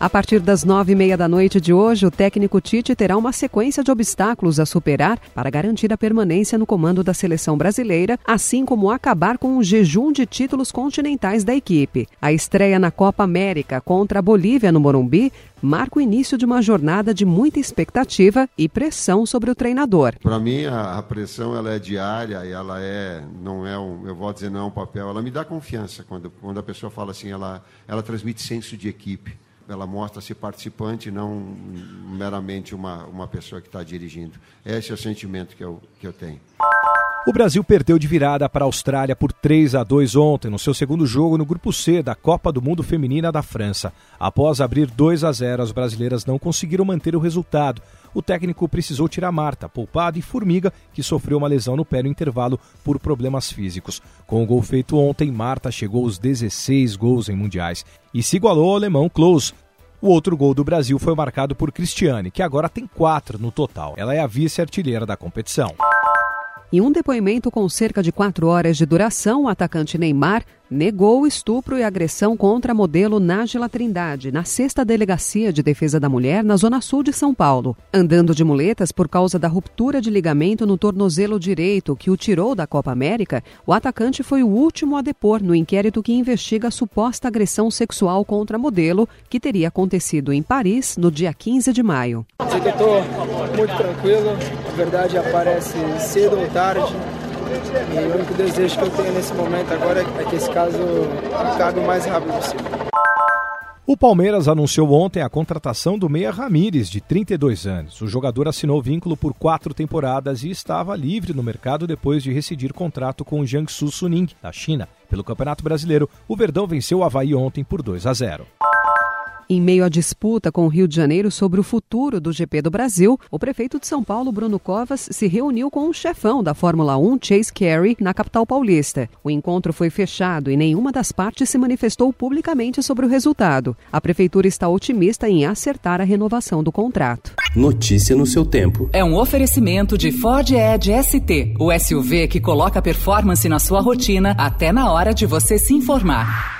A partir das nove e meia da noite de hoje, o técnico Tite terá uma sequência de obstáculos a superar para garantir a permanência no comando da seleção brasileira, assim como acabar com o jejum de títulos continentais da equipe. A estreia na Copa América contra a Bolívia no Morumbi marca o início de uma jornada de muita expectativa e pressão sobre o treinador. Para mim, a, a, pressão ela é diária e ela é, não é um, eu vou dizer não é um papel, ela me dá confiança quando, quando a pessoa fala assim, ela, ela transmite senso de equipe ela mostra-se participante, não meramente uma, uma pessoa que está dirigindo. Esse é o sentimento que eu, que eu tenho. O Brasil perdeu de virada para a Austrália por 3 a 2 ontem, no seu segundo jogo no Grupo C da Copa do Mundo Feminina da França. Após abrir 2 a 0, as brasileiras não conseguiram manter o resultado. O técnico precisou tirar Marta, poupada e Formiga, que sofreu uma lesão no pé no intervalo por problemas físicos. Com o gol feito ontem, Marta chegou aos 16 gols em mundiais e se igualou ao alemão Klose, o outro gol do Brasil foi marcado por Cristiane, que agora tem quatro no total. Ela é a vice-artilheira da competição. Em um depoimento com cerca de quatro horas de duração, o atacante Neymar negou o estupro e agressão contra a modelo Nájila Trindade na sexta delegacia de defesa da mulher na zona sul de São Paulo. Andando de muletas por causa da ruptura de ligamento no tornozelo direito que o tirou da Copa América, o atacante foi o último a depor no inquérito que investiga a suposta agressão sexual contra a modelo que teria acontecido em Paris no dia 15 de maio. Eu estou muito tranquilo, a verdade aparece cedo ou tarde. E o único desejo que eu tenho nesse momento agora é que esse caso acabe o mais rápido possível. O Palmeiras anunciou ontem a contratação do Meia Ramírez, de 32 anos. O jogador assinou vínculo por quatro temporadas e estava livre no mercado depois de rescindir contrato com o Jiangsu Suning, da China. Pelo Campeonato Brasileiro, o Verdão venceu o Havaí ontem por 2 a 0. Em meio à disputa com o Rio de Janeiro sobre o futuro do GP do Brasil, o prefeito de São Paulo, Bruno Covas, se reuniu com o chefão da Fórmula 1, Chase Carey, na capital paulista. O encontro foi fechado e nenhuma das partes se manifestou publicamente sobre o resultado. A prefeitura está otimista em acertar a renovação do contrato. Notícia no seu tempo. É um oferecimento de Ford Edge ST, o SUV que coloca performance na sua rotina até na hora de você se informar.